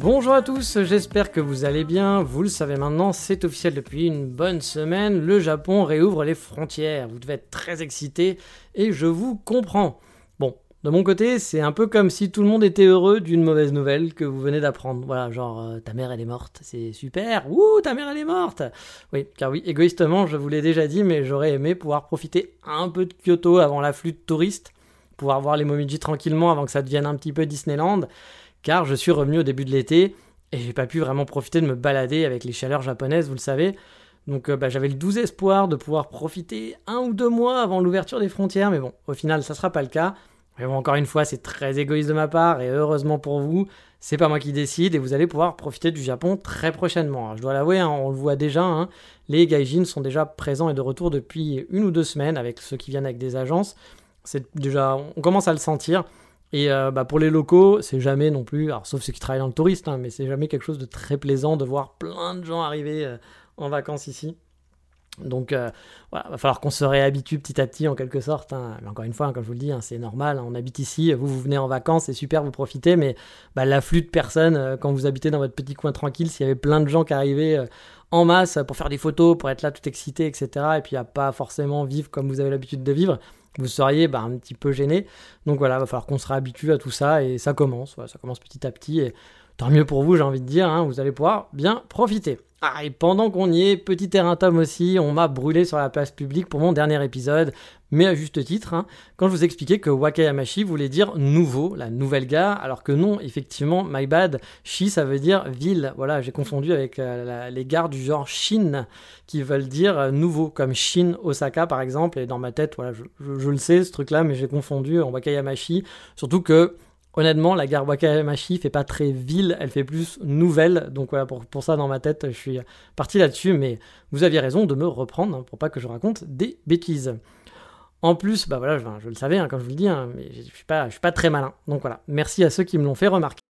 Bonjour à tous, j'espère que vous allez bien. Vous le savez maintenant, c'est officiel depuis une bonne semaine, le Japon réouvre les frontières. Vous devez être très excités et je vous comprends. Bon, de mon côté, c'est un peu comme si tout le monde était heureux d'une mauvaise nouvelle que vous venez d'apprendre. Voilà, genre euh, ta mère elle est morte, c'est super. Ouh, ta mère elle est morte. Oui, car oui, égoïstement, je vous l'ai déjà dit, mais j'aurais aimé pouvoir profiter un peu de Kyoto avant l'afflux de touristes, pouvoir voir les Momiji tranquillement avant que ça devienne un petit peu Disneyland car je suis revenu au début de l'été et j'ai pas pu vraiment profiter de me balader avec les chaleurs japonaises, vous le savez. Donc euh, bah, j'avais le doux espoir de pouvoir profiter un ou deux mois avant l'ouverture des frontières, mais bon, au final ça sera pas le cas. Mais bon, encore une fois, c'est très égoïste de ma part et heureusement pour vous, c'est pas moi qui décide et vous allez pouvoir profiter du Japon très prochainement. je dois l'avouer, hein, on le voit déjà, hein, les gaijins sont déjà présents et de retour depuis une ou deux semaines avec ceux qui viennent avec des agences. C'est déjà, on commence à le sentir. Et euh, bah, pour les locaux, c'est jamais non plus, alors sauf ceux qui travaillent dans le tourisme, hein, mais c'est jamais quelque chose de très plaisant de voir plein de gens arriver euh, en vacances ici. Donc euh, voilà, va falloir qu'on se réhabitue petit à petit en quelque sorte. Hein. Mais encore une fois, hein, comme je vous le dis, c'est normal. on habite ici, vous vous venez en vacances, c'est super, vous profitez, mais bah, l'afflux de personnes quand vous habitez dans votre petit coin tranquille, s'il y avait plein de gens qui arrivaient en masse pour faire des photos, pour être là tout excité, etc. Et puis à pas forcément vivre comme vous avez l'habitude de vivre, vous seriez bah, un petit peu gêné. Donc voilà, il va falloir qu'on se réhabitue à tout ça et ça commence, ça commence petit à petit et tant mieux pour vous, j'ai envie de dire, hein, vous allez pouvoir bien profiter. Ah, et pendant qu'on y est, petit erratum aussi, on m'a brûlé sur la place publique pour mon dernier épisode, mais à juste titre, hein, quand je vous expliquais que Wakayamashi voulait dire nouveau, la nouvelle gare, alors que non, effectivement, my bad, Shi ça veut dire ville. Voilà, j'ai confondu avec euh, les gares du genre Shin, qui veulent dire euh, nouveau, comme Shin Osaka par exemple, et dans ma tête, voilà, je, le sais ce truc-là, mais j'ai confondu en Wakayamashi, surtout que Honnêtement, la gare Wakayamashi fait pas très ville, elle fait plus nouvelle. Donc voilà, pour, pour ça, dans ma tête, je suis parti là-dessus. Mais vous aviez raison de me reprendre hein, pour pas que je raconte des bêtises. En plus, bah voilà, je, le savais, hein, comme je vous le dis, hein, mais je suis pas, je suis pas très malin. Donc voilà, merci à ceux qui me l'ont fait remarquer.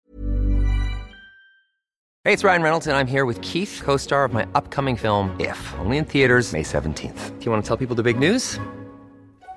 Hey, it's Ryan Reynolds and I'm here with Keith, co-star of my upcoming film If, only in theaters May 17th. Do you want to tell people the big news?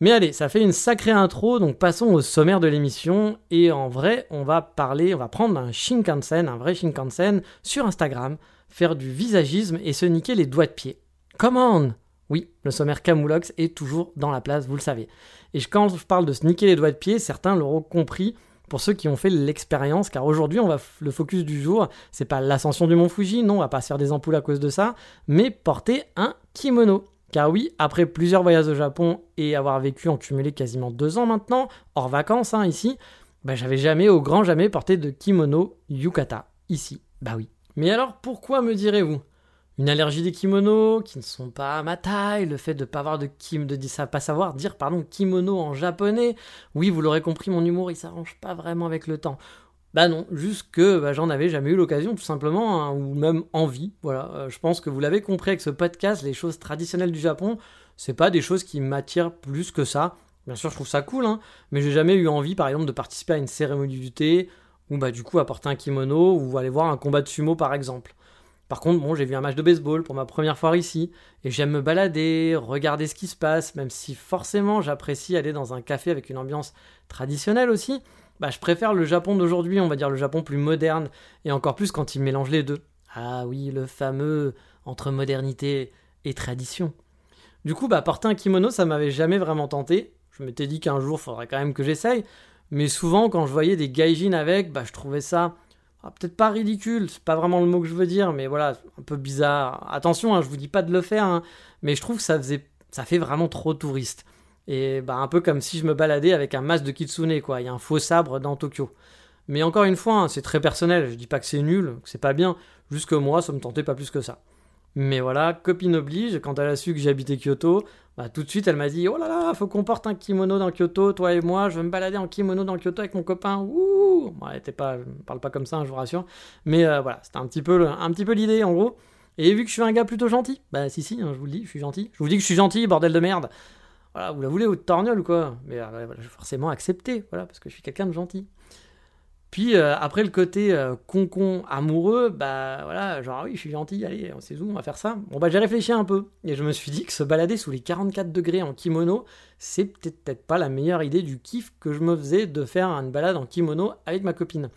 Mais allez, ça fait une sacrée intro, donc passons au sommaire de l'émission. Et en vrai, on va parler, on va prendre un Shinkansen, un vrai Shinkansen, sur Instagram, faire du visagisme et se niquer les doigts de pied. Come on Oui, le sommaire Camoulox est toujours dans la place, vous le savez. Et quand je parle de se niquer les doigts de pied, certains l'auront compris pour ceux qui ont fait l'expérience, car aujourd'hui, on va le focus du jour, c'est pas l'ascension du mont Fuji, non, on va pas se faire des ampoules à cause de ça, mais porter un kimono. Car oui, après plusieurs voyages au Japon et avoir vécu en cumulé quasiment deux ans maintenant, hors vacances hein, ici, bah, j'avais jamais, au grand jamais, porté de kimono yukata ici. Bah oui. Mais alors pourquoi me direz-vous? Une allergie des kimonos qui ne sont pas à ma taille, le fait de pas avoir de kim, de pas savoir dire pardon kimono en japonais? Oui, vous l'aurez compris, mon humour il s'arrange pas vraiment avec le temps. Bah non, juste que bah, j'en avais jamais eu l'occasion tout simplement, hein, ou même envie. Voilà, euh, je pense que vous l'avez compris avec ce podcast, les choses traditionnelles du Japon, c'est pas des choses qui m'attirent plus que ça. Bien sûr, je trouve ça cool, hein, mais j'ai jamais eu envie, par exemple, de participer à une cérémonie du thé, ou bah du coup apporter un kimono, ou aller voir un combat de sumo par exemple. Par contre, bon, j'ai vu un match de baseball pour ma première fois ici, et j'aime me balader, regarder ce qui se passe, même si forcément j'apprécie aller dans un café avec une ambiance traditionnelle aussi bah, je préfère le Japon d'aujourd'hui, on va dire le Japon plus moderne, et encore plus quand il mélange les deux. Ah oui, le fameux entre modernité et tradition. Du coup, bah, porter un kimono, ça m'avait jamais vraiment tenté. Je m'étais dit qu'un jour, faudrait quand même que j'essaye. Mais souvent, quand je voyais des gaijins avec, bah, je trouvais ça ah, peut-être pas ridicule, c'est pas vraiment le mot que je veux dire, mais voilà, un peu bizarre. Attention, hein, je vous dis pas de le faire, hein, mais je trouve que ça, faisait, ça fait vraiment trop touriste. Et bah, un peu comme si je me baladais avec un masque de kitsune, quoi. Il y a un faux sabre dans Tokyo. Mais encore une fois, hein, c'est très personnel. Je dis pas que c'est nul, que c'est pas bien. Juste que moi, ça me tentait pas plus que ça. Mais voilà, copine oblige, quand elle a su que j'habitais Kyoto, bah, tout de suite elle m'a dit Oh là là, faut qu'on porte un kimono dans Kyoto, toi et moi, je vais me balader en kimono dans Kyoto avec mon copain. Ouh bon, était pas, parle pas comme ça, hein, je vous rassure. Mais euh, voilà, c'était un petit peu, un petit peu l'idée en gros. Et vu que je suis un gars plutôt gentil, bah si, si, hein, je vous le dis, je suis gentil. Je vous dis que je suis gentil, bordel de merde. Vous la voulez ou de torgnole ou quoi? Mais euh, voilà, forcément accepter, voilà, parce que je suis quelqu'un de gentil. Puis euh, après le côté euh, concon amoureux, bah voilà, genre ah oui, je suis gentil, allez, on sait où, on va faire ça. Bon bah j'ai réfléchi un peu et je me suis dit que se balader sous les 44 degrés en kimono, c'est peut-être pas la meilleure idée du kiff que je me faisais de faire une balade en kimono avec ma copine.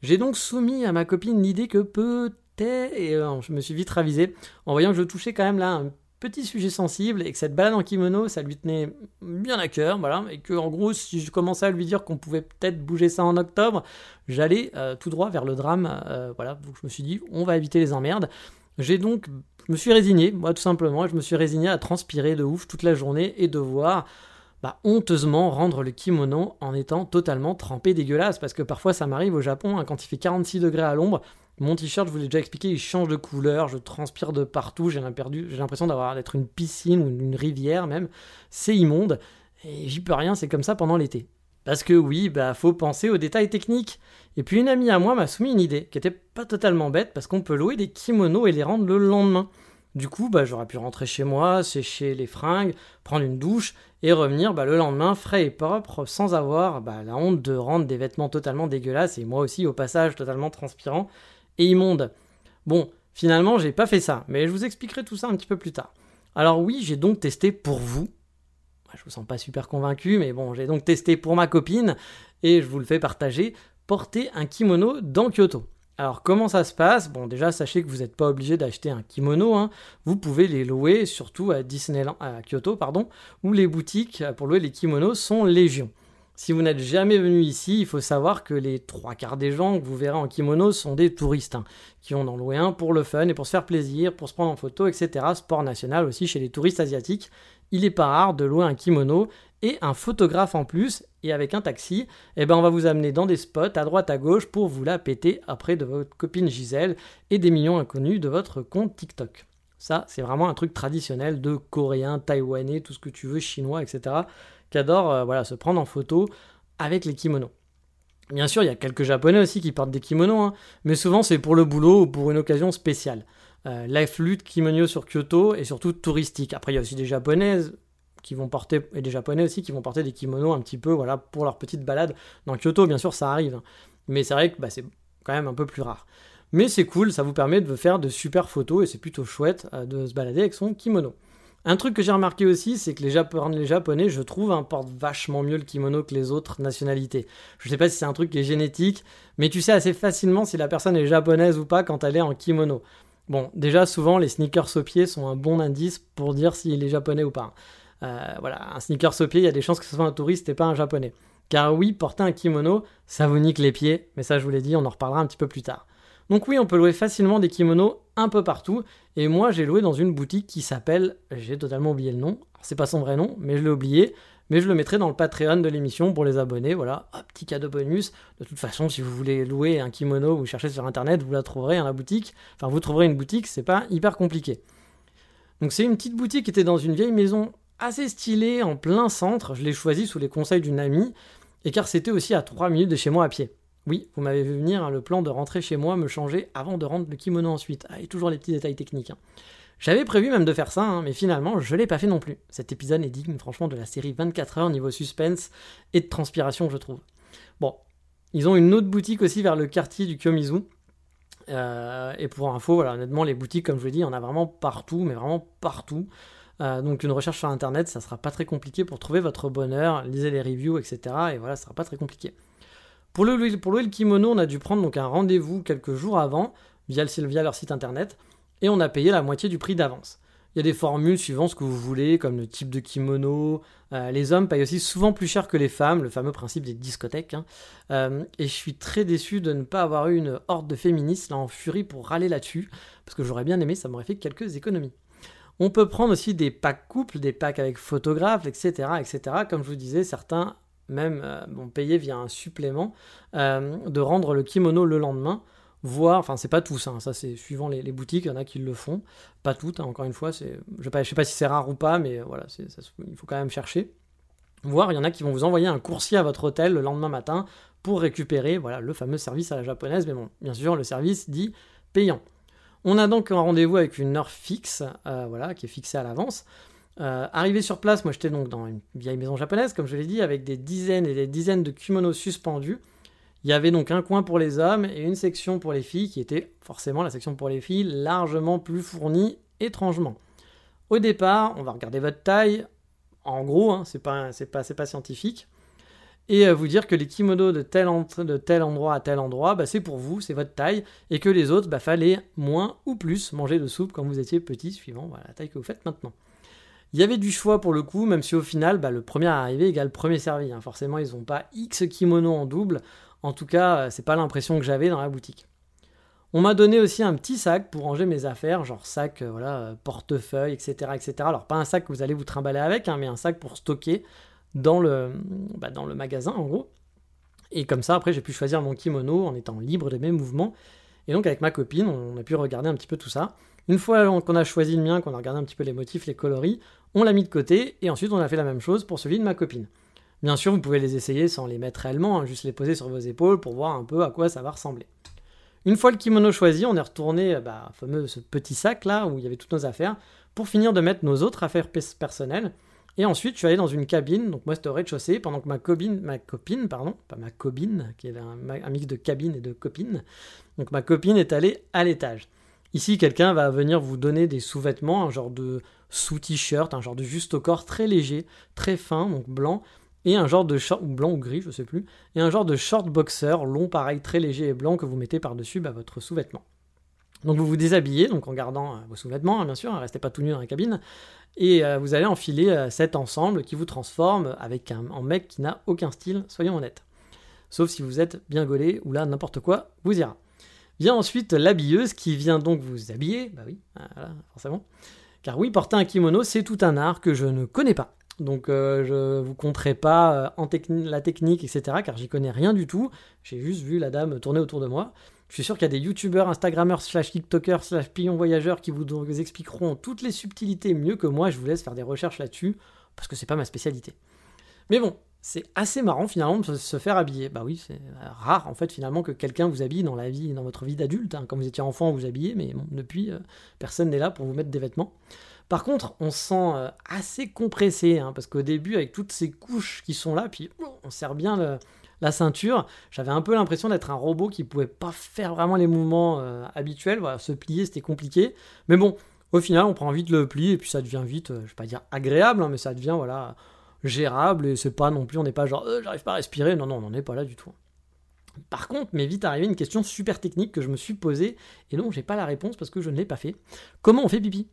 J'ai donc soumis à ma copine l'idée que peut-être, et je me suis vite ravisé en voyant que je touchais quand même là un petit sujet sensible et que cette balade en kimono, ça lui tenait bien à cœur, voilà, et que en gros, si je commençais à lui dire qu'on pouvait peut-être bouger ça en octobre, j'allais euh, tout droit vers le drame, euh, voilà, donc je me suis dit, on va éviter les emmerdes. J'ai donc, je me suis résigné, moi tout simplement, je me suis résigné à transpirer de ouf toute la journée et devoir bah, honteusement rendre le kimono en étant totalement trempé dégueulasse, parce que parfois ça m'arrive au Japon, hein, quand il fait 46 degrés à l'ombre, mon t-shirt, je vous l'ai déjà expliqué, il change de couleur, je transpire de partout, j'ai l'impression d'avoir d'être une piscine ou une rivière même. C'est immonde et j'y peux rien, c'est comme ça pendant l'été. Parce que oui, bah faut penser aux détails techniques. Et puis une amie à moi m'a soumis une idée qui était pas totalement bête parce qu'on peut louer des kimonos et les rendre le lendemain. Du coup, bah, j'aurais pu rentrer chez moi, sécher les fringues, prendre une douche et revenir bah, le lendemain frais et propre sans avoir bah, la honte de rendre des vêtements totalement dégueulasses et moi aussi au passage totalement transpirant et immonde. Bon, finalement, j'ai pas fait ça, mais je vous expliquerai tout ça un petit peu plus tard. Alors oui, j'ai donc testé pour vous. Je vous sens pas super convaincu, mais bon, j'ai donc testé pour ma copine et je vous le fais partager. Porter un kimono dans Kyoto. Alors comment ça se passe? Bon déjà sachez que vous n'êtes pas obligé d'acheter un kimono, hein. vous pouvez les louer surtout à Disneyland, à Kyoto pardon, où les boutiques pour louer les kimonos sont légion. Si vous n'êtes jamais venu ici, il faut savoir que les trois quarts des gens que vous verrez en kimono sont des touristes, hein, qui ont en loué un pour le fun et pour se faire plaisir, pour se prendre en photo, etc. Sport national aussi chez les touristes asiatiques. Il n'est pas rare de louer un kimono et un photographe en plus, et avec un taxi, eh ben on va vous amener dans des spots à droite à gauche pour vous la péter après de votre copine Gisèle et des millions inconnus de votre compte TikTok. Ça, c'est vraiment un truc traditionnel de coréen, taïwanais, tout ce que tu veux, chinois, etc qui euh, voilà, se prendre en photo avec les kimonos. Bien sûr, il y a quelques japonais aussi qui portent des kimonos, hein, mais souvent c'est pour le boulot ou pour une occasion spéciale. Euh, Life Lutte Kimono sur Kyoto est surtout touristique. Après, il y a aussi des japonaises qui vont porter, et des japonais aussi qui vont porter des kimonos un petit peu voilà, pour leur petite balade dans Kyoto. Bien sûr, ça arrive, hein. mais c'est vrai que bah, c'est quand même un peu plus rare. Mais c'est cool, ça vous permet de faire de super photos et c'est plutôt chouette euh, de se balader avec son kimono. Un truc que j'ai remarqué aussi, c'est que les, Japonais, je trouve, importent vachement mieux le kimono que les autres nationalités. Je sais pas si c'est un truc qui est génétique, mais tu sais assez facilement si la personne est japonaise ou pas quand elle est en kimono. Bon, déjà, souvent, les sneakers au pied sont un bon indice pour dire s'il est japonais ou pas. Euh, voilà, un sneakers au pied, il y a des chances que ce soit un touriste et pas un japonais. Car oui, porter un kimono, ça vous nique les pieds, mais ça je vous l'ai dit, on en reparlera un petit peu plus tard. Donc oui, on peut louer facilement des kimonos un peu partout. Et moi, j'ai loué dans une boutique qui s'appelle, j'ai totalement oublié le nom. C'est pas son vrai nom, mais je l'ai oublié. Mais je le mettrai dans le Patreon de l'émission pour les abonnés. Voilà, petit cadeau bonus. De toute façon, si vous voulez louer un kimono, vous cherchez sur internet, vous la trouverez à la boutique. Enfin, vous trouverez une boutique, c'est pas hyper compliqué. Donc c'est une petite boutique qui était dans une vieille maison assez stylée en plein centre. Je l'ai choisie sous les conseils d'une amie, et car c'était aussi à 3 minutes de chez moi à pied. Oui, vous m'avez vu venir, hein, le plan de rentrer chez moi, me changer avant de rendre le kimono ensuite. Ah, toujours les petits détails techniques. Hein. J'avais prévu même de faire ça, hein, mais finalement, je l'ai pas fait non plus. Cet épisode est digne, franchement, de la série 24 heures niveau suspense et de transpiration, je trouve. Bon, ils ont une autre boutique aussi vers le quartier du Kyomizu. Euh, et pour info, voilà, honnêtement, les boutiques, comme je vous dis, il y en a vraiment partout, mais vraiment partout. Euh, donc une recherche sur internet, ça sera pas très compliqué pour trouver votre bonheur, lisez les reviews, etc. Et voilà, ça sera pas très compliqué. Pour louer, le kimono, on a dû prendre donc un rendez-vous quelques jours avant via, leur site internet et on a payé la moitié du prix d'avance. Il y a des formules suivant ce que vous voulez, comme le type de kimono. Euh, les hommes payent aussi souvent plus cher que les femmes, le fameux principe des discothèques. Hein. Euh, et je suis très déçu de ne pas avoir eu une horde de féministes en furie pour râler là-dessus, parce que j'aurais bien aimé, ça m'aurait fait quelques économies. On peut prendre aussi des packs couples, des packs avec photographes, etc. etc. Comme je vous disais, certains même euh, vont payer via un supplément euh, de rendre le kimono le lendemain. Voire, enfin c'est pas tous, hein, ça c'est suivant les, boutiques, il y en a qui le font, pas toutes, hein, encore une fois, je ne sais pas si c'est rare ou pas, mais voilà, il faut quand même chercher. Voire il y en a qui vont vous envoyer un coursier à votre hôtel le lendemain matin pour récupérer voilà, le fameux service à la japonaise, mais bon, bien sûr, le service dit payant. On a donc un rendez-vous avec une heure fixe, euh, voilà, qui est fixée à l'avance. Euh, arrivé sur place, moi j'étais donc dans une vieille maison japonaise, comme je l'ai dit, avec des dizaines et des dizaines de kimonos suspendus. Il y avait donc un coin pour les hommes et une section pour les filles, qui était forcément la section pour les filles, largement plus fournie, étrangement. Au départ, on va regarder votre taille, en gros, hein, c'est pas, pas, pas scientifique et euh, vous dire que les kimonos de tel, de tel endroit à tel endroit, bah, c'est pour vous, c'est votre taille, et que les autres, bah, fallait moins ou plus manger de soupe quand vous étiez petit, suivant la taille que vous faites maintenant. Il y avait du choix pour le coup, même si au final, bah, le premier arrivé égale premier servi. Hein. Forcément, ils n'ont pas X kimonos en double. En tout cas, euh, c'est pas l'impression que j'avais dans la boutique. On m'a donné aussi un petit sac pour ranger mes affaires, genre sac, euh, voilà, portefeuille, etc., etc. Alors pas un sac que vous allez vous trimballer avec, hein, mais un sac pour stocker dans le, bah, dans le magasin en gros. Et comme ça, après, j'ai pu choisir mon kimono en étant libre de mes mouvements. Et donc, avec ma copine, on a pu regarder un petit peu tout ça. Une fois qu'on a choisi le mien, qu'on a regardé un petit peu les motifs, les coloris, on l'a mis de côté et ensuite on a fait la même chose pour celui de ma copine. Bien sûr, vous pouvez les essayer sans les mettre réellement, hein, juste les poser sur vos épaules pour voir un peu à quoi ça va ressembler. Une fois le kimono choisi, on est retourné bah, fameux petit sac là où il y avait toutes nos affaires pour finir de mettre nos autres affaires personnelles et ensuite, je suis allé dans une cabine, donc moi c'était au rez-de-chaussée, pendant que ma copine, ma copine, pardon, pas ma copine, qui est un, mix de cabine et de copine, donc ma copine est allée à l'étage. Ici, quelqu'un va venir vous donner des sous-vêtements, un genre de sous-t-shirt, un genre de juste au corps très léger, très fin, donc blanc, et un genre de short, ou blanc ou gris, je sais plus, et un genre de short boxer, long pareil, très léger et blanc, que vous mettez par-dessus bah, votre sous-vêtement. Donc vous vous déshabillez, donc en gardant euh, vos sous-vêtements, hein, bien sûr, hein, restez pas tout nu dans la cabine, et euh, vous allez enfiler euh, cet ensemble qui vous transforme avec un, mec qui n'a aucun style, soyons honnêtes. Sauf si vous êtes bien gaulé, ou là n'importe quoi vous ira. Vient ensuite l'habilleuse qui vient donc vous habiller, bah oui, voilà, forcément. Car oui, porter un kimono, c'est tout un art que je ne connais pas. Donc je vous compterai pas en la technique, etc., car j'y connais rien du tout. J'ai juste vu la dame tourner autour de moi. Je suis sûr qu'il y a des youtubeurs, instagrammeurs, slash tiktokers, slash pions voyageurs qui vous, expliqueront toutes les subtilités mieux que moi. Je vous laisse faire des recherches là-dessus parce que c'est pas ma spécialité. Mais bon, c'est assez marrant finalement de se faire habiller. Bah oui, c'est rare en fait finalement que quelqu'un vous habille dans la vie, dans votre vie d'adulte. Hein. Quand vous étiez enfant, vous habillez, mais depuis, euh, personne n'est là pour vous mettre des vêtements. Par contre, on se sent euh, assez compressé, hein, parce qu'au début, avec toutes ces couches qui sont là, puis on serre bien la ceinture, j'avais un peu l'impression d'être un robot qui pouvait pas faire vraiment les mouvements euh, habituels. Voilà, se plier, c'était compliqué. Mais bon, au final, on prend vite le pli et puis ça devient vite, euh, je vais pas dire agréable, hein, mais ça devient voilà gérable et c'est pas non plus, on n'est pas genre euh, j'arrive pas à respirer. Non, non, on n'en est pas là du tout. Par contre, m'est vite arrivé une question super technique que je me suis posée et dont j'ai pas la réponse parce que je ne l'ai pas fait. Comment on fait pipi?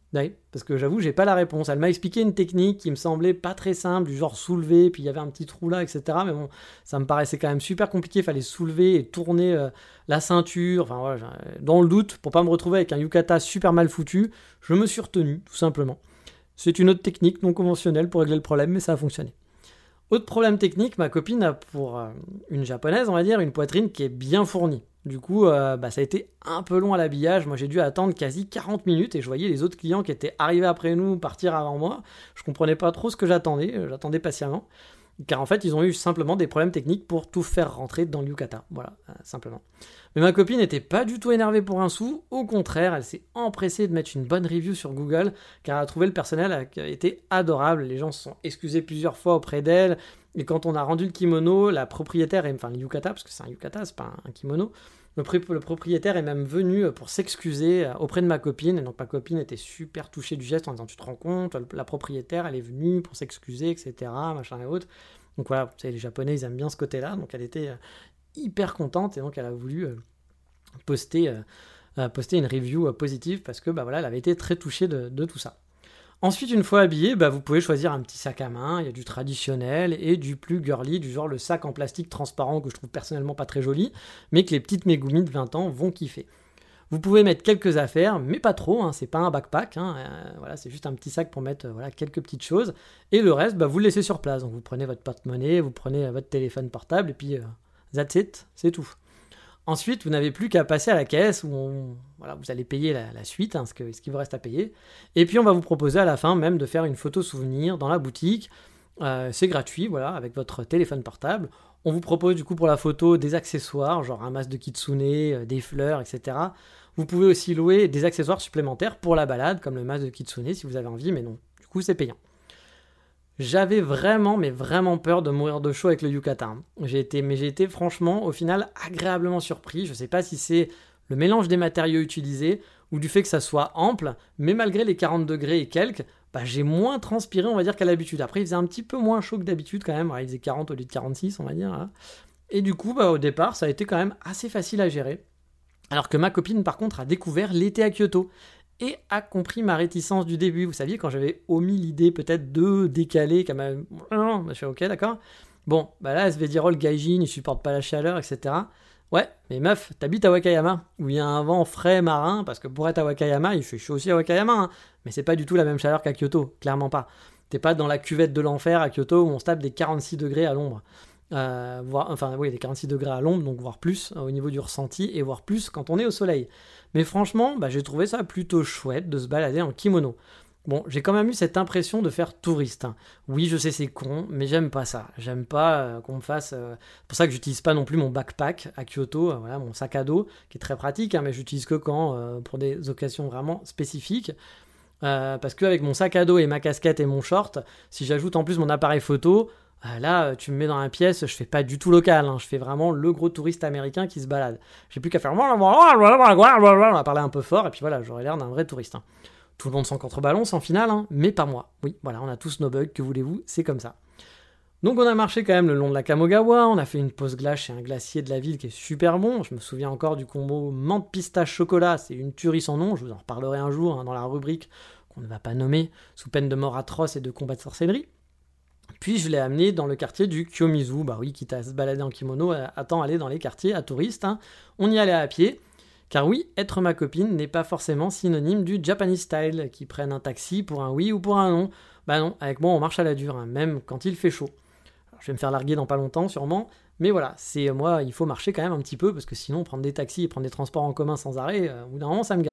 Parce que j'avoue, j'ai pas la réponse. Elle m'a expliqué une technique qui me semblait pas très simple, du genre soulever, puis il y avait un petit trou là, etc. Mais bon, ça me paraissait quand même super compliqué. Il fallait soulever et tourner euh, la ceinture. Enfin voilà, dans le doute, pour pas me retrouver avec un yukata super mal foutu, je me suis retenu, tout simplement. C'est une autre technique non conventionnelle pour régler le problème, mais ça a fonctionné. Autre problème technique, ma copine a pour euh, une japonaise, on va dire, une poitrine qui est bien fournie. Du coup, euh, bah, ça a été un peu long à l'habillage. Moi, j'ai dû attendre quasi 40 minutes et je voyais les autres clients qui étaient arrivés après nous partir avant moi. Je comprenais pas trop ce que j'attendais. Euh, j'attendais patiemment. Car en fait, ils ont eu simplement des problèmes techniques pour tout faire rentrer dans le yukata. Voilà, simplement. Mais ma copine n'était pas du tout énervée pour un sou, au contraire, elle s'est empressée de mettre une bonne review sur Google, car elle a trouvé le personnel qui a été adorable, les gens se sont excusés plusieurs fois auprès d'elle, et quand on a rendu le kimono, la propriétaire, enfin le yukata, parce que c'est un yukata, c'est pas un kimono, le, propriétaire est même venu pour s'excuser auprès de ma copine, et donc ma copine était super touchée du geste en disant tu te rends compte, la propriétaire elle est venue pour s'excuser, etc., machin et autres. Donc voilà, vous savez, les Japonais ils aiment bien ce côté-là, donc elle était hyper contente et donc elle a voulu euh, poster, euh, euh, poster une review positive parce que bah, voilà, elle avait été très touchée de, tout ça. Ensuite, une fois habillée, bah, vous pouvez choisir un petit sac à main. Il y a du traditionnel et du plus girly, du genre le sac en plastique transparent que je trouve personnellement pas très joli, mais que les petites Megumi de 20 ans vont kiffer. Vous pouvez mettre quelques affaires, mais pas trop, hein, c'est pas un backpack, hein, euh, voilà, c'est juste un petit sac pour mettre euh, voilà, quelques petites choses. Et le reste, bah, vous le laissez sur place. Donc vous prenez votre porte-monnaie, vous prenez votre téléphone portable, et puis that's it, c'est tout. Ensuite, vous n'avez plus qu'à passer à la caisse où voilà, vous allez payer la, suite, hein, ce, ce qui vous reste à payer. Et puis on va vous proposer à la fin même de faire une photo souvenir dans la boutique. Euh, c'est gratuit, voilà, avec votre téléphone portable. On vous propose du coup pour la photo des accessoires, genre un masque de kitsune, euh, des fleurs, etc. Vous pouvez aussi louer des accessoires supplémentaires pour la balade, comme le masque de kitsune si vous avez envie, mais non, du coup c'est payant. J'avais vraiment, mais vraiment peur de mourir de chaud avec le Yucatan. J'ai été, mais j'ai été franchement, au final, agréablement surpris. Je ne sais pas si c'est le mélange des matériaux utilisés ou du fait que ça soit ample, mais malgré les 40 degrés et quelques, bah, j'ai moins transpiré, on va dire, qu'à l'habitude. Après, il faisait un petit peu moins chaud que d'habitude quand même. il faisait 40 au lieu de 46, on va dire. Hein. Et du coup, bah, au départ, ça a été quand même assez facile à gérer. Alors que ma copine, par contre, a découvert l'été à Kyoto et a compris ma réticence du début. Vous saviez, quand j'avais omis l'idée peut-être de décaler, qu'elle m'a... Non, je suis ok, d'accord. Bon, bah là, oh, le gaijin, il supporte pas la chaleur, etc. Ouais, mais meuf, t'habites à Wakayama, où il y a un vent frais marin, parce que pour être à Wakayama, il fait chaud aussi à Wakayama, hein. mais c'est pas du tout la même chaleur qu'à Kyoto, clairement pas. T'es pas dans la cuvette de l'enfer à Kyoto où on se tape des 46 degrés à l'ombre. Euh, enfin oui, des 46 degrés à l'ombre, donc voire plus euh, au niveau du ressenti, et voire plus quand on est au soleil. Mais franchement, bah, j'ai trouvé ça plutôt chouette de se balader en kimono. Bon, j'ai quand même eu cette impression de faire touriste. Hein. Oui, je sais, c'est con, mais j'aime pas ça. J'aime pas euh, qu'on me fasse. c'est pour ça que j'utilise pas non plus mon backpack à Kyoto, voilà, mon sac à dos, qui est très pratique, hein, mais j'utilise que quand pour des occasions vraiment spécifiques. parce qu'avec mon sac à dos et ma casquette et mon short, si j'ajoute en plus mon appareil photo, là, tu me mets dans la pièce, je fais pas du tout local, hein. je fais vraiment le gros touriste américain qui se balade. J'ai plus qu'à faire à parler un peu fort, et puis voilà, j'aurais l'air d'un vrai touriste. Hein. Tout le monde s'en contrebalance en finale, hein, mais pas moi. Oui, voilà, on a tous nos bugs, que voulez-vous, c'est comme ça. Donc on a marché quand même le long de la Kamogawa, on a fait une pause glace chez un glacier de la ville qui est super bon. Je me souviens encore du combo menthe pistache chocolat, c'est une tuerie sans nom, je vous en reparlerai un jour dans la rubrique qu'on ne va pas nommer, sous peine de mort atroce et de combat de sorcellerie. Puis je l'ai amené dans le quartier du Kyomizu, bah oui, quitte à se balader en kimono, euh, attend aller dans les quartiers à touristes. Hein. On y allait à pied, car oui, être ma copine n'est pas forcément synonyme du Japanese style, qui prennent un taxi pour un oui ou pour un non. Bah non, avec moi on marche à la dure, hein, même quand il fait chaud. je vais me faire larguer dans pas longtemps sûrement, mais voilà, c'est moi, il faut marcher quand même un petit peu, parce que sinon prendre des taxis et prendre des transports en commun sans arrêt, euh, au bout d'un moment ça me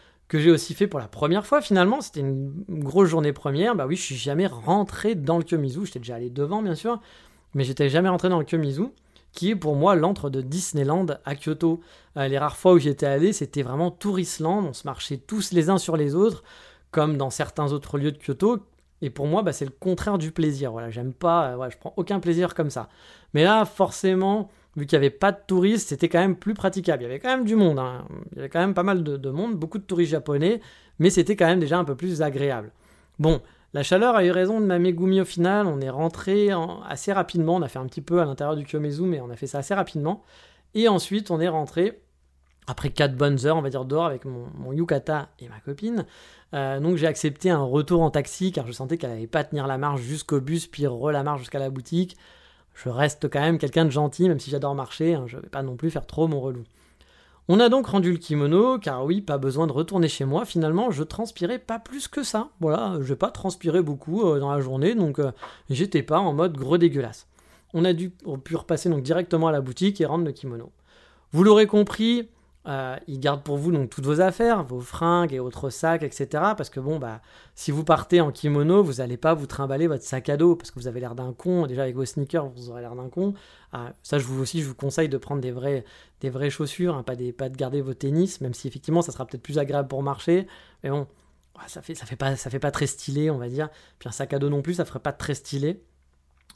Que j'ai aussi fait pour la première fois finalement. C'était une grosse journée première. Bah oui, je suis jamais rentré dans le Kyomizu. J'étais déjà allé devant, bien sûr, mais j'étais jamais rentré dans le Kyomizu, qui est pour moi l'antre de Disneyland à Kyoto. Euh, les rares fois où j'étais allé, c'était vraiment Tourisland. On se marchait tous les uns sur les autres, comme dans certains autres lieux de Kyoto. Et pour moi, bah, c'est le contraire du plaisir. Voilà, j'aime pas, euh, je prends aucun plaisir comme ça. Mais là, forcément, vu qu'il n'y avait pas de touristes, c'était quand même plus praticable. Il y avait quand même du monde, hein. il y avait quand même pas mal de, monde, beaucoup de touristes japonais, mais c'était quand même déjà un peu plus agréable. Bon, la chaleur a eu raison de ma Megumi au final, on est rentré assez rapidement, on a fait un petit peu à l'intérieur du Kyomezu, mais on a fait ça assez rapidement. Et ensuite, on est rentré, après 4 bonnes heures, on va dire dehors, avec mon, yukata et ma copine. Euh, donc j'ai accepté un retour en taxi, car je sentais qu'elle n'allait pas tenir la marche jusqu'au bus, puis re la marche jusqu'à la boutique je reste quand même quelqu'un de gentil, même si j'adore marcher, hein, je vais pas non plus faire trop mon relou. On a donc rendu le kimono, car oui, pas besoin de retourner chez moi. Finalement, je transpirais pas plus que ça. Voilà, je vais pas transpirer beaucoup euh, dans la journée, donc euh, j'étais pas en mode gros dégueulasse. On a dû, repasser donc directement à la boutique et rendre le kimono. Vous l'aurez compris, euh, ils gardent pour vous donc toutes vos affaires, vos fringues et autres sacs, etc. Parce que bon, bah, si vous partez en kimono, vous n'allez pas vous trimballer votre sac à dos parce que vous avez l'air d'un con. Déjà avec vos sneakers, vous aurez l'air d'un con. Ah, ça, je vous aussi, je vous conseille de prendre des vraies, des vraies chaussures, hein, pas, des, pas de garder vos tennis, même si effectivement, ça sera peut-être plus agréable pour marcher. Mais bon, ça fait, ça fait pas, ça fait pas très stylé, on va dire. Puis un sac à dos non plus, ça ferait pas très stylé.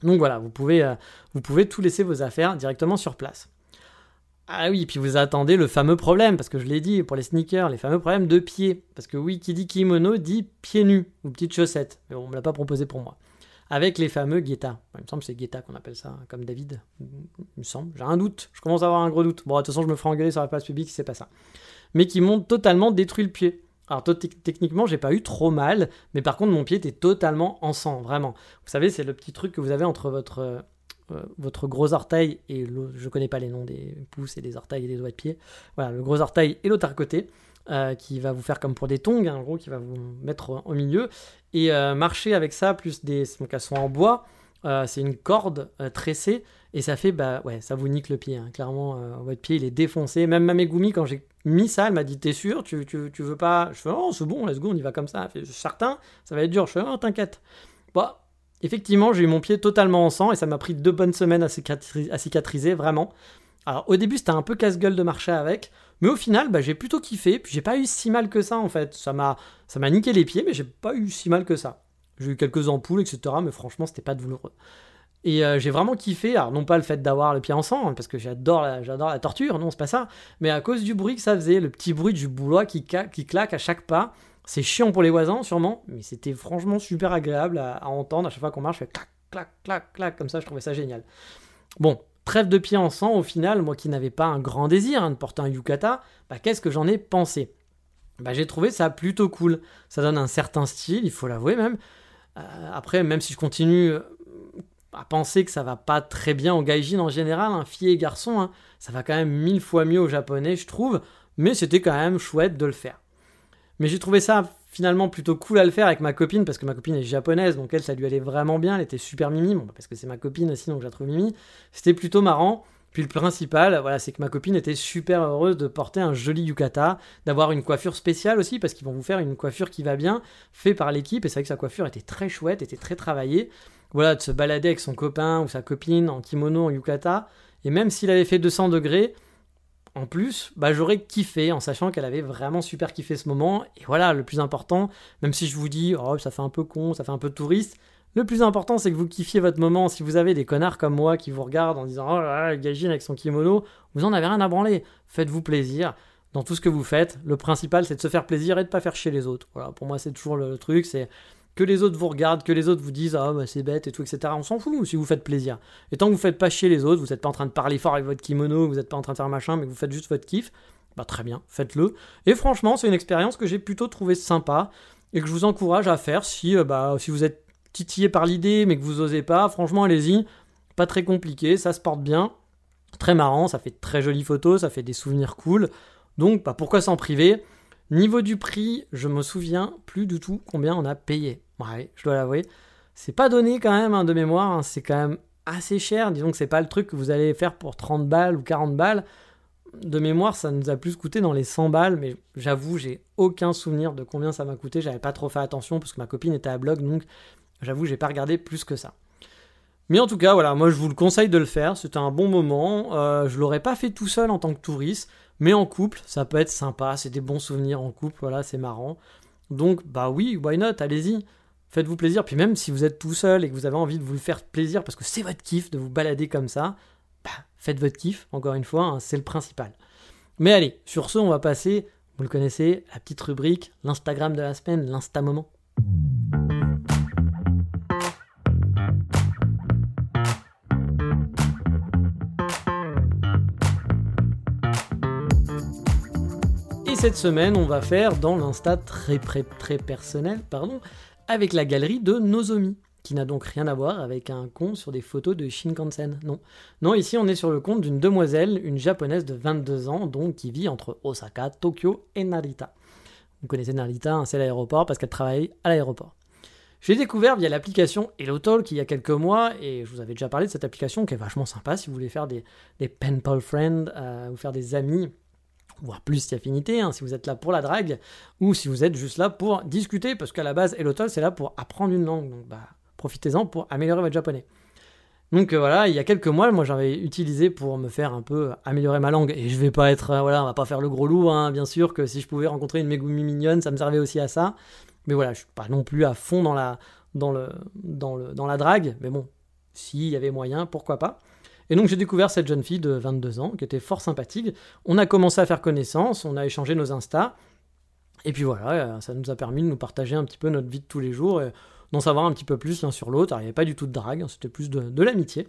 Donc voilà, vous pouvez, euh, vous pouvez tout laisser vos affaires directement sur place. Ah oui, puis vous attendez le fameux problème, parce que je l'ai dit pour les sneakers, les fameux problèmes de pieds. Parce que oui, qui dit kimono dit pieds nus ou petites chaussettes. Mais on me l'a pas proposé pour moi. Avec les fameux guetta. Il me semble que c'est guetta qu'on appelle ça, comme David. Il me semble. J'ai un doute. Je commence à avoir un gros doute. Bon, de toute façon, je me ferai engueuler sur la place publique si c'est pas ça. Mais qui m'ont totalement détruit le pied. Alors techniquement, j'ai pas eu trop mal, mais par contre mon pied était totalement en sang, vraiment. Vous savez, c'est le petit truc que vous avez entre votre euh, votre gros orteil et l'autre, je connais pas les noms des pouces et des orteils et des doigts de pied. Voilà, le gros orteil et l'autre côté. Euh, qui va vous faire comme pour des tongs, hein, en gros, qui va vous mettre au milieu. Et euh, marcher avec ça, plus des. Donc elles sont en bois, c'est une corde tressée, et ça fait, bah ouais, ça vous nique le pied. Hein. Clairement, votre pied il est défoncé. Même Mamegumi, quand j'ai mis ça, elle m'a dit T'es sûr? Tu, tu, tu, veux pas? Je fais Oh, c'est bon, let's go, on y va comme ça. Elle fait, certain, ça va être dur. Je fais Oh, t'inquiète. Bah, Effectivement, j'ai eu mon pied totalement en sang et ça m'a pris deux bonnes semaines à, cicatriser, vraiment. Alors au début c'était un peu casse-gueule de marcher avec, mais au final bah, j'ai plutôt kiffé, puis j'ai pas eu si mal que ça en fait. Ça m'a, niqué les pieds, mais j'ai pas eu si mal que ça. J'ai eu quelques ampoules, etc., mais franchement c'était pas douloureux. Et euh, j'ai vraiment kiffé, alors non pas le fait d'avoir le pied en sang, hein, parce que j'adore la, la torture, non c'est pas ça, mais à cause du bruit que ça faisait, le petit bruit du boulot qui, qui claque à chaque pas, c'est chiant pour les voisins, sûrement, mais c'était franchement super agréable à, entendre. À chaque fois qu'on marche, je fais clac, clac, clac, clac, comme ça, je trouvais ça génial. Bon, trêve de pied en sang, au final, moi qui n'avais pas un grand désir hein, de porter un yukata, bah, qu'est-ce que j'en ai pensé? Bah, J'ai trouvé ça plutôt cool. Ça donne un certain style, il faut l'avouer même. Euh, après, même si je continue euh, à penser que ça va pas très bien au gaijin en général, un hein, fille et garçon, hein, ça va quand même mille fois mieux au japonais, je trouve. Mais c'était quand même chouette de le faire. Mais j'ai trouvé ça finalement plutôt cool à le faire avec ma copine parce que ma copine est japonaise donc elle ça lui allait vraiment bien elle était super mimi. Bon, parce que c'est ma copine aussi donc je la trouve mimi. C'était plutôt marrant. Puis le principal voilà c'est que ma copine était super heureuse de porter un joli yukata d'avoir une coiffure spéciale aussi parce qu'ils vont vous faire une coiffure qui va bien fait par l'équipe. Et c'est vrai que sa coiffure était très chouette était très travaillée. Voilà de se balader avec son copain ou sa copine en kimono en yukata. Et même s'il avait fait 200 degrés en plus, bah, j'aurais kiffé en sachant qu'elle avait vraiment super kiffé ce moment. Et voilà, le plus important, même si je vous dis, oh, ça fait un peu con, ça fait un peu touriste, le plus important, c'est que vous kiffiez votre moment. Si vous avez des connards comme moi qui vous regardent en disant, oh là là, Gagine avec son kimono, vous en avez rien à branler. Faites-vous plaisir dans tout ce que vous faites. Le principal, c'est de se faire plaisir et de pas faire chier les autres. Voilà, pour moi, c'est toujours le truc. C'est que les autres vous regardent, que les autres vous disent ah bah c'est bête et tout, etc. On s'en fout si vous faites plaisir. Et tant que vous faites pas chier les autres, vous n'êtes pas en train de parler fort avec votre kimono, vous n'êtes pas en train de faire machin, mais que vous faites juste votre kiff, bah très bien, faites-le. Et franchement, c'est une expérience que j'ai plutôt trouvé sympa et que je vous encourage à faire si, euh, bah, si vous êtes titillé par l'idée mais que vous osez pas. Franchement, allez-y, pas très compliqué, ça se porte bien, très marrant, ça fait de très jolies photos, ça fait des souvenirs cool. Donc, bah, pourquoi s'en priver? Niveau du prix, je me souviens plus du tout combien on a payé. Ouais, je dois l'avouer. C'est pas donné quand même hein, de mémoire, hein. c'est quand même assez cher. Disons que c'est pas le truc que vous allez faire pour 30 balles ou 40 balles. De mémoire, ça nous a plus coûté dans les 100 balles, mais j'avoue, j'ai aucun souvenir de combien ça m'a coûté. J'avais pas trop fait attention parce que ma copine était à blog, donc j'avoue, j'ai pas regardé plus que ça. Mais en tout cas, voilà, moi je vous le conseille de le faire. C'était un bon moment. Euh, je l'aurais pas fait tout seul en tant que touriste, mais en couple, ça peut être sympa. C'est des bons souvenirs en couple. Voilà, c'est marrant. Donc, bah oui, why not? Allez-y. Faites-vous plaisir. Puis même si vous êtes tout seul et que vous avez envie de vous le faire plaisir parce que c'est votre kiff de vous balader comme ça, bah, faites votre kiff, encore une fois, hein, c'est le principal. Mais allez, sur ce, on va passer, vous le connaissez, la petite rubrique, l'Instagram de la semaine, l'insta-moment. Et cette semaine, on va faire dans l'insta très, très, très personnel, pardon, avec la galerie de Nozomi. qui n'a donc rien à voir avec un compte sur des photos de Shinkansen. Non. Non, ici on est sur le compte d'une demoiselle, une japonaise de 22 ans, donc qui vit entre Osaka, Tokyo et Narita. Vous connaissez Narita, hein, c'est l'aéroport parce qu'elle travaille à l'aéroport. Je l'ai découvert via l'application HelloTalk il y a quelques mois et je vous avais déjà parlé de cette application qui est vachement sympa si vous voulez faire des, des friends euh, ou faire des amis voire plus d'affinité, hein, si vous êtes là pour la drague, ou si vous êtes juste là pour discuter, parce qu'à la base, HelloTalk, c'est là pour apprendre une langue, donc bah, profitez-en pour améliorer votre japonais. Donc euh, voilà, il y a quelques mois, moi j'avais utilisé pour me faire un peu améliorer ma langue, et je vais pas être, euh, voilà, on va pas faire le gros loup, hein, bien sûr que si je pouvais rencontrer une Megumi mignonne, ça me servait aussi à ça, mais voilà, je suis pas non plus à fond dans la, dans le, dans la drague, mais bon, s'il y avait moyen, pourquoi pas. Et donc j'ai découvert cette jeune fille de 22 ans qui était fort sympathique. On a commencé à faire connaissance, on a échangé nos Insta. Et puis voilà, euh, ça nous a permis de nous partager un petit peu notre vie de tous les jours et d'en savoir un petit peu plus l'un sur l'autre. Il n'y avait pas du tout de drague, hein, c'était plus de l'amitié.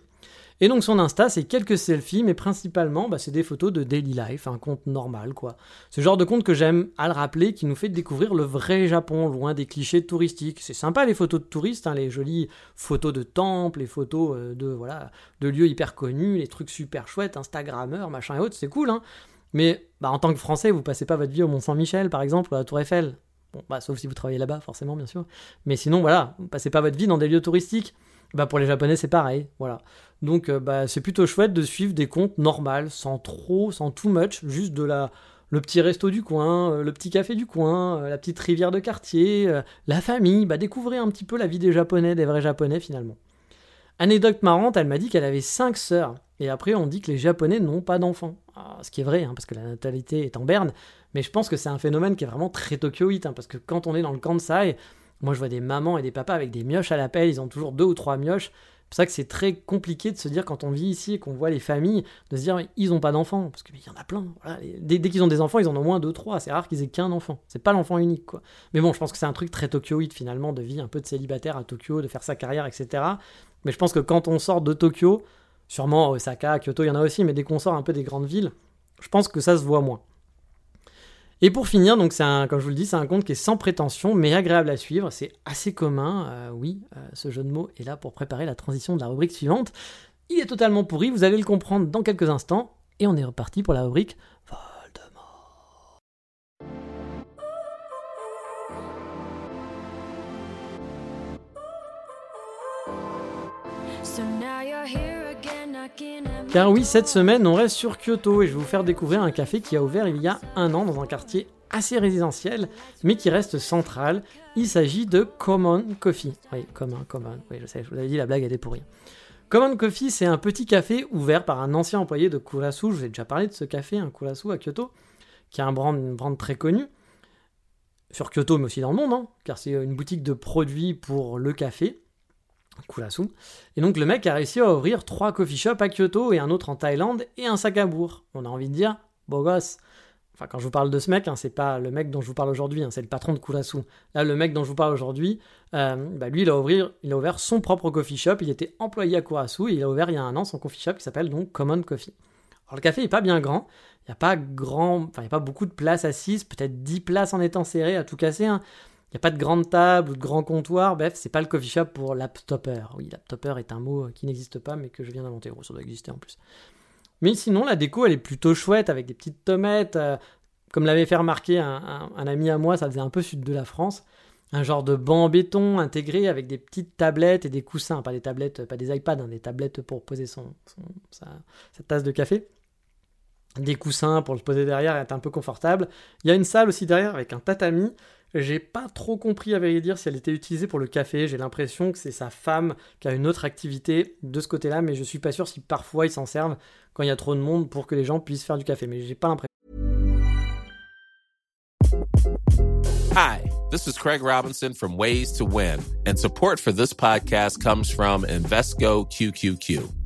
Et donc son Insta, c'est quelques selfies, mais principalement, bah, c'est des photos de daily life, un compte normal, quoi. Ce genre de compte que j'aime à le rappeler, qui nous fait découvrir le vrai Japon, loin des clichés touristiques. C'est sympa les photos de touristes, hein, les jolies photos de temples, les photos euh, de voilà de lieux hyper connus, les trucs super chouettes, Instagrammeurs, machin et autres, c'est cool, hein. Mais bah, en tant que Français, vous passez pas votre vie au Mont Saint-Michel, par exemple, ou à la Tour Eiffel. Bah, sauf si vous travaillez là-bas, forcément, bien sûr. Mais sinon, voilà, passez pas votre vie dans des lieux touristiques. Bah pour les Japonais, c'est pareil, voilà. Donc euh, bah, c'est plutôt chouette de suivre des comptes normaux, sans trop, sans too much, juste de la, le petit resto du coin, euh, le petit café du coin, euh, la petite rivière de quartier, la famille, bah découvrir un petit peu la vie des Japonais, des vrais Japonais finalement. Anecdote marrante, elle m'a dit qu'elle avait cinq sœurs. Et après, on dit que les Japonais n'ont pas d'enfants. Ah, ce qui est vrai, hein, parce que la natalité est en berne. Mais je pense que c'est un phénomène qui est vraiment très tokyoïte. Hein, parce que quand on est dans le Kansai, moi je vois des mamans et des papas avec des mioches à la pelle, ils ont toujours deux ou trois mioches. C'est pour ça que c'est très compliqué de se dire quand on vit ici et qu'on voit les familles, de se dire ils n'ont pas d'enfants, parce qu'il y en a plein. Dès, qu'ils ont des enfants, ils en ont moins deux, trois. C'est rare qu'ils aient qu'un enfant. C'est pas l'enfant unique, quoi. Mais bon, je pense que c'est un truc très tokyoïde finalement, de vie un peu de célibataire à Tokyo, de faire sa carrière, etc. Mais je pense que quand on sort de Tokyo, sûrement Osaka, Kyoto, il y en a aussi, mais dès qu'on sort un peu des grandes villes, je pense que ça se voit moins. Et pour finir, donc c'est un, comme je vous le dis, c'est un compte qui est sans prétention mais agréable à suivre. C'est assez commun, euh, oui. Euh, ce jeu de mots est là pour préparer la transition de la rubrique suivante. Il est totalement pourri, vous allez le comprendre dans quelques instants. Et on est reparti pour la rubrique Voldemort. Car oui, cette semaine, on reste sur Kyoto et je vais vous faire découvrir un café qui a ouvert il y a un an dans un quartier assez résidentiel, mais qui reste central. Il s'agit de Common Coffee. Oui, Common, Common. Oui, je sais, je vous avais dit, la blague elle est pourrie. Common Coffee, c'est un petit café ouvert par un ancien employé de Kurasu. Je vous ai déjà parlé de ce café, un Kurasu à Kyoto, qui a un brand, une brand très connue. Sur Kyoto, mais aussi dans le monde, hein, car c'est une boutique de produits pour le café. Kurasu. Et donc le mec a réussi à ouvrir trois coffee shops à Kyoto et un autre en Thaïlande et un sac à bourg. On a envie de dire, beau gosse. Enfin, quand je vous parle de ce mec, hein, c'est pas le mec dont je vous parle aujourd'hui, hein, c'est le patron de Kurasu. Là, le mec dont je vous parle aujourd'hui, euh, bah, lui, il a, ouvrir, il a ouvert son propre coffee shop. Il était employé à Kurasu et il a ouvert il y a un an son coffee shop qui s'appelle donc Common Coffee. Alors, le café est pas bien grand. Il n'y a pas grand, enfin, il y a pas beaucoup de places assises, peut-être 10 places en étant serré à tout casser. Hein. Il n'y a pas de grande table ou de grand comptoir, bref, c'est pas le coffee shop pour laptopper. Oui, laptopper est un mot qui n'existe pas, mais que je viens d'inventer. Gros, ça doit exister en plus. Mais sinon, la déco, elle est plutôt chouette, avec des petites tomates. Euh, comme l'avait fait remarquer un, ami à moi, ça faisait un peu sud de la France. Un genre de banc béton intégré avec des petites tablettes et des coussins. Pas des tablettes, pas des iPads, hein, des tablettes pour poser son, sa, tasse de café des coussins pour le poser derrière et être un peu confortable. Il y a une salle aussi derrière avec un tatami j'ai pas trop compris à vrai dire si elle était utilisée pour le café. J'ai l'impression que c'est sa femme qui a une autre activité de ce côté-là, mais je suis pas sûr si parfois ils s'en servent quand il y a trop de monde pour que les gens puissent faire du café. Mais j'ai pas l'impression. Hi, this is Craig Robinson from Ways to Win, and support for this podcast comes from Invesco QQQ.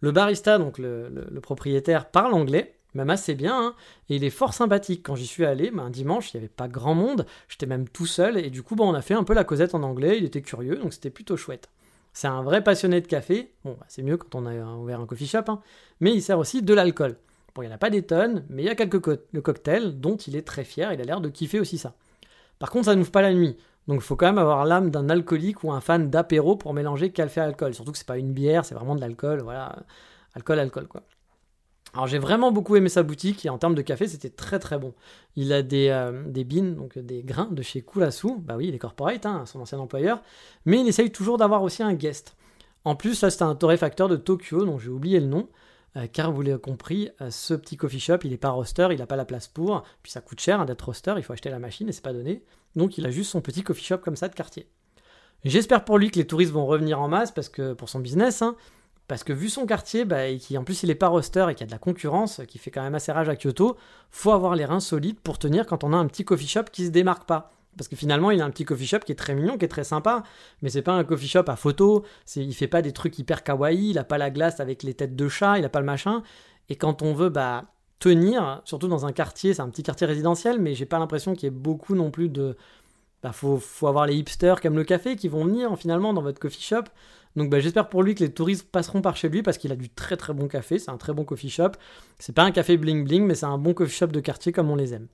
Le barista, donc le, propriétaire, parle anglais, même assez bien, hein, et il est fort sympathique. Quand j'y suis allé, ben, un dimanche, il n'y avait pas grand monde, j'étais même tout seul, et du coup, ben, on a fait un peu la causette en anglais, il était curieux, donc c'était plutôt chouette. C'est un vrai passionné de café, bon, bah, c'est mieux quand on a ouvert un coffee shop, hein, mais il sert aussi de l'alcool. Bon, il n'y en a pas des tonnes, mais il y a quelques cocktails dont il est très fier, il a l'air de kiffer aussi ça. Par contre, ça n'ouvre pas la nuit. Donc il faut quand même avoir l'âme d'un alcoolique ou un fan d'apéro pour mélanger café et alcool. Surtout que c'est pas une bière, c'est vraiment de l'alcool, voilà. Alcool, alcool, quoi. Alors j'ai vraiment beaucoup aimé sa boutique et en termes de café c'était très très bon. Il a des, euh, des beans, donc des grains de chez Kulasu, bah oui il est corporate, hein, son ancien employeur, mais il essaye toujours d'avoir aussi un guest. En plus là c'est un torréfacteur de Tokyo dont j'ai oublié le nom, euh, car vous l'avez compris, euh, ce petit coffee shop il n'est pas roster, il n'a pas la place pour, puis ça coûte cher hein, d'être roster, il faut acheter la machine et c'est pas donné. Donc il a juste son petit coffee shop comme ça de quartier. J'espère pour lui que les touristes vont revenir en masse parce que pour son business, hein, parce que vu son quartier, bah, et qui en plus il est pas roster et qu'il y a de la concurrence, qui fait quand même assez rage à Kyoto, faut avoir les reins solides pour tenir quand on a un petit coffee shop qui se démarque pas. Parce que finalement, il a un petit coffee shop qui est très mignon, qui est très sympa, mais c'est pas un coffee shop à photo, il fait pas des trucs hyper kawaii, il a pas la glace avec les têtes de chat, il a pas le machin. Et quand on veut bah, tenir, surtout dans un quartier, c'est un petit quartier résidentiel, mais j'ai pas l'impression qu'il y ait beaucoup non plus de, bah, faut, avoir les hipsters aiment le café qui vont venir finalement dans votre coffee shop. Donc bah, j'espère pour lui que les touristes passeront par chez lui parce qu'il a du très très bon café, c'est un très bon coffee shop. C'est pas un café bling bling, mais c'est un bon coffee shop de quartier comme on les aime.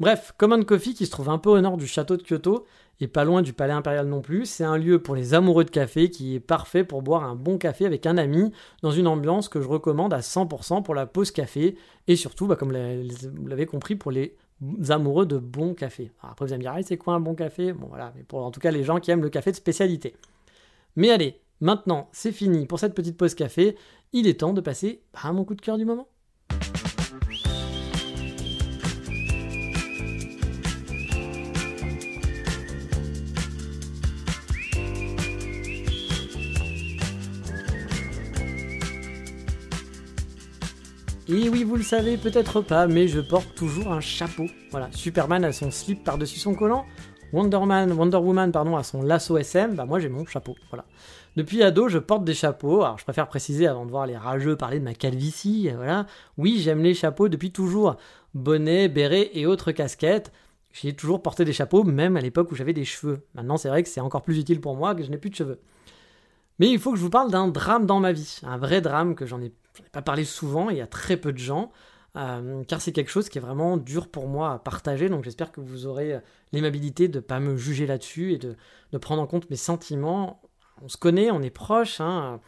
Bref, Common Coffee qui se trouve un peu au nord du château de Kyoto et pas loin du palais impérial non plus, c'est un lieu pour les amoureux de café qui est parfait pour boire un bon café avec un ami dans une ambiance que je recommande à 100% pour la pause café et surtout, bah, comme vous l'avez compris, pour les amoureux de bon café. après, vous allez me dire, ah, c'est quoi un bon café? Bon, voilà, mais pour en tout cas les gens qui aiment le café de spécialité. Mais allez, maintenant, c'est fini pour cette petite pause café. Il est temps de passer à mon coup de cœur du moment. Et oui, vous le savez peut-être pas, mais je porte toujours un chapeau. Voilà, Superman a son slip par-dessus son collant, Wonder, Wonder Woman pardon, a son lasso SM, bah moi j'ai mon chapeau. Voilà. Depuis ado, je porte des chapeaux. Alors je préfère préciser avant de voir les rageux parler de ma calvitie. Voilà. Oui, j'aime les chapeaux depuis toujours. Bonnet, béret et autres casquettes. J'ai toujours porté des chapeaux, même à l'époque où j'avais des cheveux. Maintenant, c'est vrai que c'est encore plus utile pour moi que je n'ai plus de cheveux. Mais il faut que je vous parle d'un drame dans ma vie. Un vrai drame que j'en ai pas parlé souvent, y a très peu de gens, euh, car c'est quelque chose qui est vraiment dur pour moi à partager, donc j'espère que vous aurez euh, l'aimabilité de ne pas me juger là-dessus et de, prendre en compte mes sentiments. On se connaît, on est proches, hein,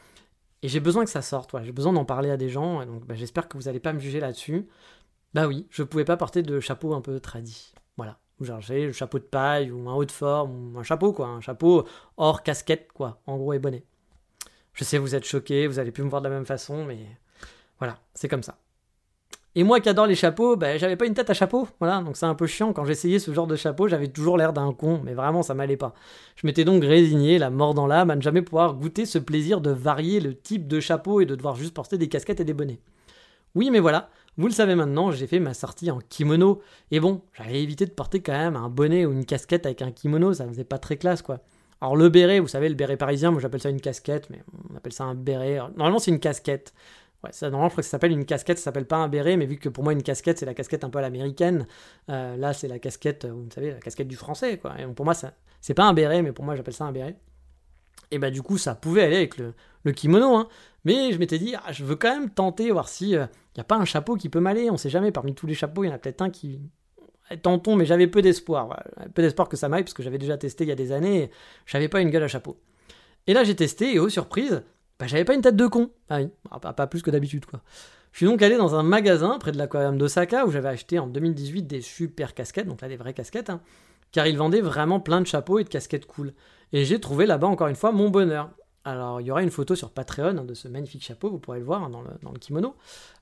et j'ai besoin que ça sorte, j'ai besoin d'en parler à des gens, et donc bah, j'espère que vous n'allez pas me juger là-dessus. Bah oui, je pouvais pas porter de chapeau un peu tradit, voilà. Genre j'ai le chapeau de paille ou un haut de forme ou un chapeau quoi, un chapeau hors casquette quoi, en gros et bonnet. Je sais, vous êtes choqués, vous allez plus me voir de la même façon, mais voilà, c'est comme ça. Et moi qui adore les chapeaux, ben, j'avais pas une tête à chapeau, voilà, donc c'est un peu chiant. Quand j'essayais ce genre de chapeau, j'avais toujours l'air d'un con, mais vraiment ça m'allait pas. Je m'étais donc résigné, la mort dans l'âme, à ne jamais pouvoir goûter ce plaisir de varier le type de chapeau et de devoir juste porter des casquettes et des bonnets. Oui, mais voilà, vous le savez maintenant, j'ai fait ma sortie en kimono. Et bon, j'avais évité de porter quand même un bonnet ou une casquette avec un kimono, ça faisait pas très classe quoi. Alors le béret, vous savez, le béret parisien, moi j'appelle ça une casquette, mais on appelle ça un béret. Normalement c'est une casquette. Ouais, normalement je crois que ça s'appelle une casquette, ça s'appelle pas un béret, mais vu que pour moi une casquette c'est la casquette un peu à l'américaine, euh, là c'est la casquette, vous savez, la casquette du français, quoi. Pour moi ça, c'est pas un béret, mais pour moi j'appelle ça un béret. Et bah du coup ça pouvait aller avec le, kimono, hein. Mais je m'étais dit, ah, je veux quand même tenter, voir si il euh, n'y a pas un chapeau qui peut m'aller. On sait jamais, parmi tous les chapeaux, il y en a peut-être un qui, tentons, mais j'avais peu d'espoir. Peu d'espoir que ça m'aille, parce que j'avais déjà testé il y a des années, et j'avais pas une gueule à chapeau. Et là, j'ai testé, et aux surprises, bah, j'avais pas une tête de con. Ah oui, ah, pas, plus que d'habitude, quoi. Je suis donc allé dans un magasin près de l'aquarium d'Osaka, où j'avais acheté en 2018 des super casquettes, donc là, des vraies casquettes, hein, car ils vendaient vraiment plein de chapeaux et de casquettes cool. Et j'ai trouvé là-bas, encore une fois, mon bonheur. Alors, il y aura une photo sur Patreon hein, de ce magnifique chapeau, vous pourrez le voir hein, dans, le, kimono.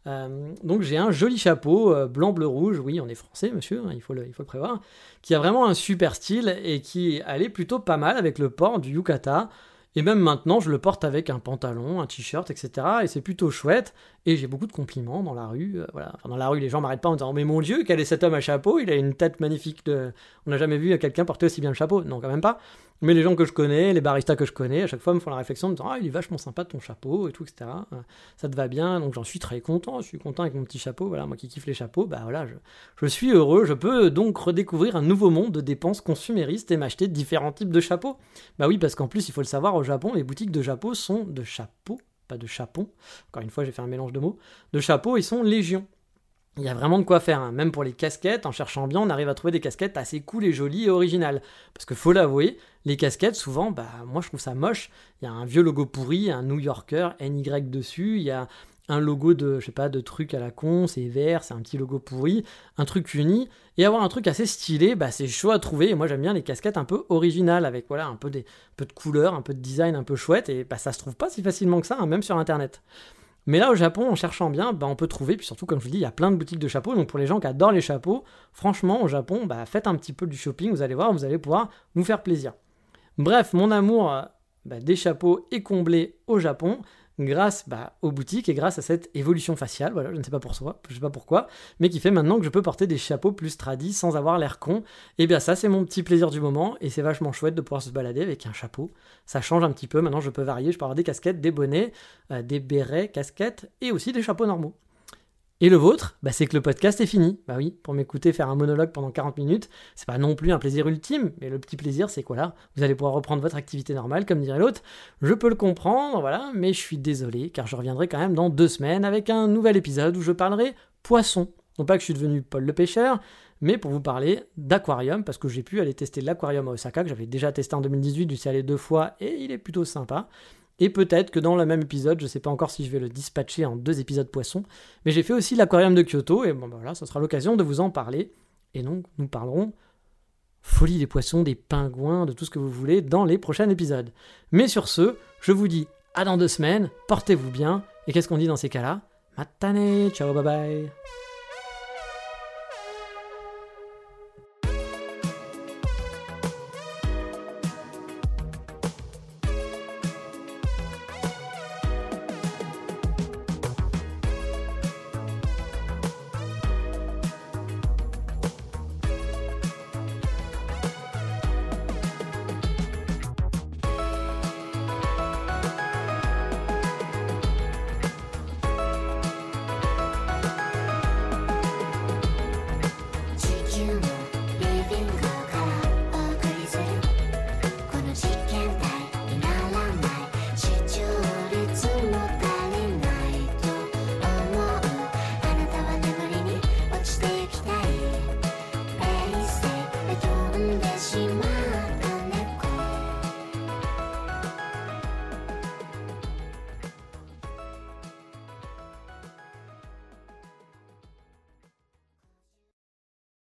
Euh, donc, j'ai un joli chapeau, euh, blanc, bleu, rouge, oui, on est français, monsieur, hein, il, faut le, prévoir, qui a vraiment un super style et qui allait plutôt pas mal avec le port du yukata. Et même maintenant, je le porte avec un pantalon, un t-shirt, etc. Et c'est plutôt chouette. Et j'ai beaucoup de compliments dans la rue. Euh, voilà. dans la rue, les gens m'arrêtent pas en disant Mais mon Dieu, quel est cet homme à chapeau? Il a une tête magnifique. De... On n'a jamais vu quelqu'un porter aussi bien le chapeau. Non, quand même pas. Mais les gens que je connais, les baristas que je connais, à chaque fois me font la réflexion de dire Ah, il est vachement sympa ton chapeau et tout, etc. Euh, Ça te va bien, donc j'en suis très content. Je suis content avec mon petit chapeau. Voilà, moi qui kiffe les chapeaux, bah voilà, je, je suis heureux. Je peux donc redécouvrir un nouveau monde de dépenses consuméristes et m'acheter différents types de chapeaux. Bah oui, parce qu'en plus, il faut le savoir, au Japon, les boutiques de chapeaux sont de chapeaux, pas de chapons. Encore une fois, j'ai fait un mélange de mots. De chapeaux, ils sont légion. Il y a vraiment de quoi faire, hein. même pour les casquettes, en cherchant bien, on arrive à trouver des casquettes assez cool et jolies et originales. Parce que faut l'avouer, les casquettes, souvent, bah moi je trouve ça moche. Il y a un vieux logo pourri, un New Yorker, NY dessus, il y a un logo de, je sais pas, de truc à la con, c'est vert, c'est un petit logo pourri, un truc uni, et avoir un truc assez stylé, bah c'est chaud à trouver, et moi j'aime bien les casquettes un peu originales, avec voilà, un peu, des, peu de couleur, un peu de design un peu chouette, et bah ça se trouve pas si facilement que ça, hein, même sur internet. Mais là, au Japon, en cherchant bien, bah, on peut trouver, puis surtout, comme je vous dis, il y a plein de boutiques de chapeaux. Donc, pour les gens qui adorent les chapeaux, franchement, au Japon, bah, faites un petit peu du shopping, vous allez voir, vous allez pouvoir vous faire plaisir. Bref, mon amour euh, bah, des chapeaux est comblé au Japon grâce bah, aux boutiques et grâce à cette évolution faciale, voilà, je ne sais pas pour soi, je sais pas pourquoi, mais qui fait maintenant que je peux porter des chapeaux plus tradis sans avoir l'air con. Et bien ça, c'est mon petit plaisir du moment et c'est vachement chouette de pouvoir se balader avec un chapeau. Ça change un petit peu, maintenant je peux varier, je peux avoir des casquettes, des bonnets, euh, des bérets, casquettes et aussi des chapeaux normaux. Et le vôtre, bah, c'est que le podcast est fini. Bah oui, pour m'écouter faire un monologue pendant 40 minutes, c'est pas non plus un plaisir ultime, mais le petit plaisir, c'est quoi là? Vous allez pouvoir reprendre votre activité normale, comme dirait l'autre. Je peux le comprendre, voilà, mais je suis désolé, car je reviendrai quand même dans deux semaines avec un nouvel épisode où je parlerai poisson. Non pas que je suis devenu Paul le pêcheur, mais pour vous parler d'aquarium, parce que j'ai pu aller tester l'aquarium à Osaka, que j'avais déjà testé en 2018, j'y suis allé deux fois, et il est plutôt sympa. Et peut-être que dans le même épisode, je ne sais pas encore si je vais le dispatcher en deux épisodes poissons, mais j'ai fait aussi l'aquarium de Kyoto, et bon ben voilà, ça sera l'occasion de vous en parler. Et donc, nous parlerons folie des poissons, des pingouins, de tout ce que vous voulez dans les prochains épisodes. Mais sur ce, je vous dis à dans deux semaines, portez-vous bien, et qu'est-ce qu'on dit dans ces cas-là? Matane, ciao, bye bye